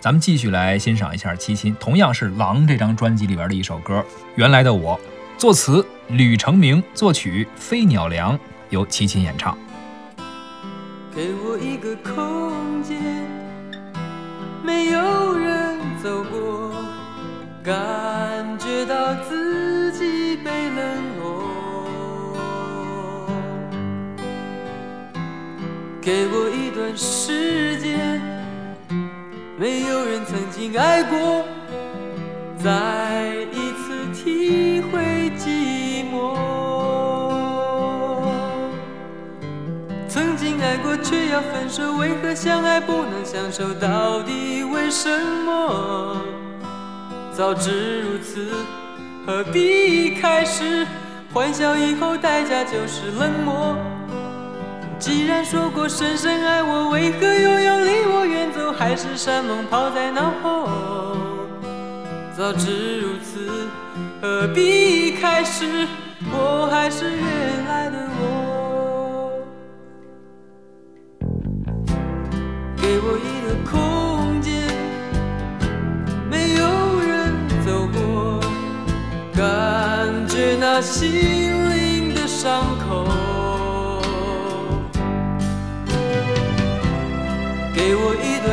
咱们继续来欣赏一下齐秦，同样是《狼》这张专辑里边的一首歌，《原来的我》，作词吕成明，作曲飞鸟良，由齐秦演唱。给我一个空间，没有人走过，感觉到自己被冷落。给我一段时间，经爱过，再一次体会寂寞。曾经爱过却要分手，为何相爱不能相守？到底为什么？早知如此，何必开始？欢笑以后代价就是冷漠。既然说过深深爱我，为何又海誓？山盟抛在脑后？早知如此，何必开始？我还是原来的我。给我一个空间，没有人走过，感觉那心灵的伤口。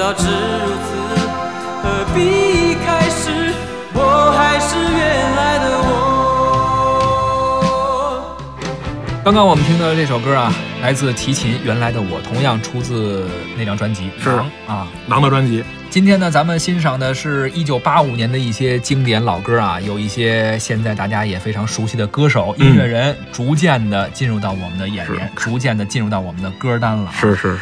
早知如此，何必开始？我还是原来的我。刚刚我们听到的这首歌啊，来自提琴《原来的我》，同样出自那张专辑《是狼》啊。狼的专辑，今天呢，咱们欣赏的是一九八五年的一些经典老歌啊，有一些现在大家也非常熟悉的歌手、音乐人，逐渐的进入到我们的眼帘，逐渐的进入到我们的歌单了、啊。是是是。